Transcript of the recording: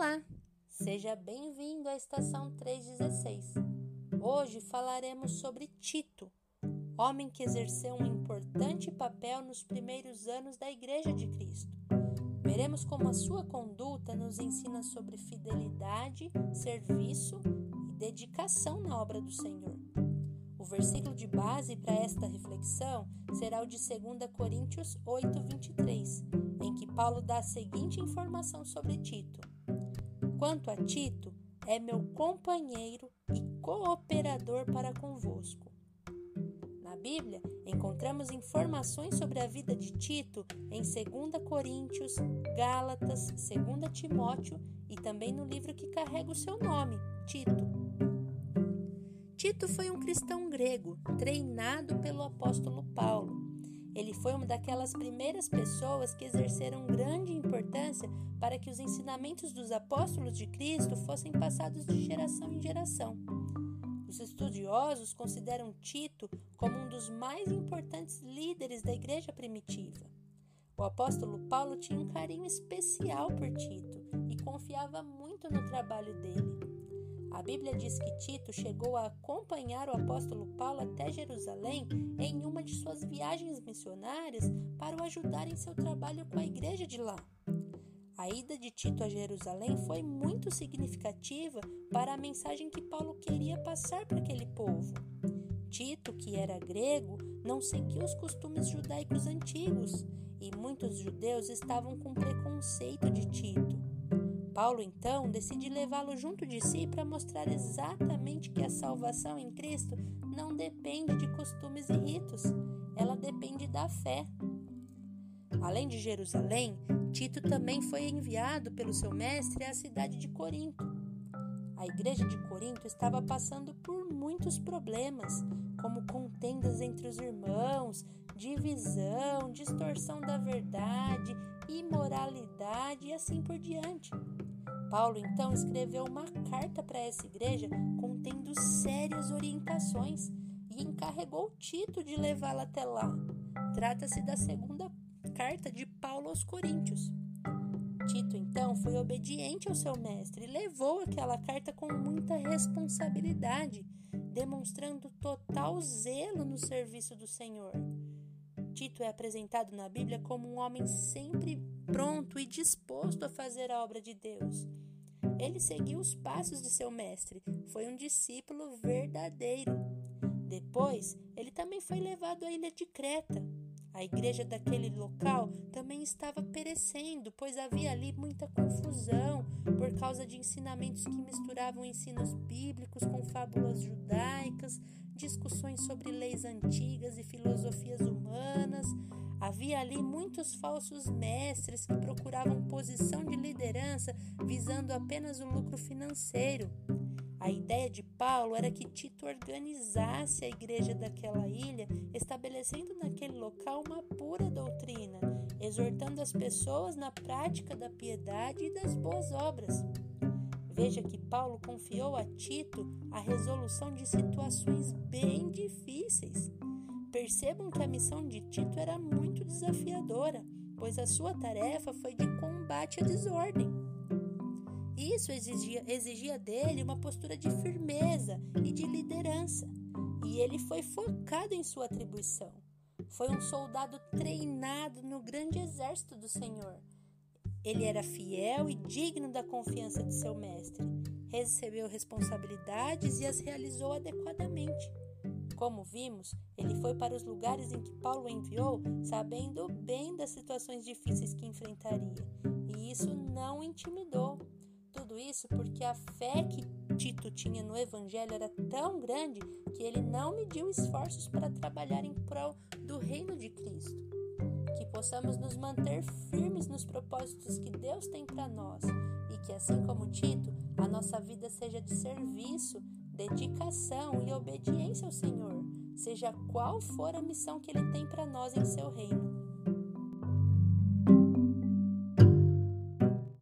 Olá, seja bem-vindo à estação 316. Hoje falaremos sobre Tito, homem que exerceu um importante papel nos primeiros anos da Igreja de Cristo. Veremos como a sua conduta nos ensina sobre fidelidade, serviço e dedicação na obra do Senhor. O versículo de base para esta reflexão será o de 2 Coríntios 8, 23, em que Paulo dá a seguinte informação sobre Tito. Quanto a Tito, é meu companheiro e cooperador para convosco. Na Bíblia, encontramos informações sobre a vida de Tito em 2 Coríntios, Gálatas, 2 Timóteo e também no livro que carrega o seu nome, Tito. Tito foi um cristão grego, treinado pelo apóstolo Paulo. Ele foi uma daquelas primeiras pessoas que exerceram grande importância para que os ensinamentos dos apóstolos de Cristo fossem passados de geração em geração. Os estudiosos consideram Tito como um dos mais importantes líderes da igreja primitiva. O apóstolo Paulo tinha um carinho especial por Tito e confiava muito no trabalho dele. A Bíblia diz que Tito chegou a acompanhar o apóstolo Paulo até Jerusalém em uma de suas viagens missionárias para o ajudar em seu trabalho com a igreja de lá. A ida de Tito a Jerusalém foi muito significativa para a mensagem que Paulo queria passar para aquele povo. Tito, que era grego, não seguia os costumes judaicos antigos e muitos judeus estavam com preconceito de Tito. Paulo então decide levá-lo junto de si para mostrar exatamente que a salvação em Cristo não depende de costumes e ritos, ela depende da fé. Além de Jerusalém, Tito também foi enviado pelo seu mestre à cidade de Corinto. A igreja de Corinto estava passando por muitos problemas, como contendas entre os irmãos, divisão, distorção da verdade, imoralidade e assim por diante. Paulo então escreveu uma carta para essa igreja contendo sérias orientações e encarregou Tito de levá-la até lá. Trata-se da segunda carta de Paulo aos Coríntios. Tito então foi obediente ao seu mestre e levou aquela carta com muita responsabilidade, demonstrando total zelo no serviço do Senhor. Tito é apresentado na Bíblia como um homem sempre pronto e disposto a fazer a obra de Deus. Ele seguiu os passos de seu mestre, foi um discípulo verdadeiro. Depois, ele também foi levado à ilha de Creta. A igreja daquele local também estava perecendo, pois havia ali muita confusão por causa de ensinamentos que misturavam ensinos bíblicos com fábulas judaicas, discussões sobre leis antigas e filosofias humanas. Havia ali muitos falsos mestres que procuravam posição de liderança visando apenas o lucro financeiro. A ideia de Paulo era que Tito organizasse a igreja daquela ilha, estabelecendo naquele local uma pura doutrina, exortando as pessoas na prática da piedade e das boas obras. Veja que Paulo confiou a Tito a resolução de situações bem difíceis. Percebam que a missão de Tito era muito desafiadora, pois a sua tarefa foi de combate à desordem. Isso exigia, exigia dele uma postura de firmeza e de liderança, ele foi focado em sua atribuição. Foi um soldado treinado no grande exército do Senhor. Ele era fiel e digno da confiança de seu mestre, recebeu responsabilidades e as realizou adequadamente. Como vimos, ele foi para os lugares em que Paulo enviou, sabendo bem das situações difíceis que enfrentaria, e isso não o intimidou. Tudo isso porque a fé que Tito tinha no Evangelho era tão grande que ele não mediu esforços para trabalhar em prol do reino de Cristo. Que possamos nos manter firmes nos propósitos que Deus tem para nós e que, assim como Tito, a nossa vida seja de serviço dedicação e obediência ao Senhor, seja qual for a missão que Ele tem para nós em seu reino.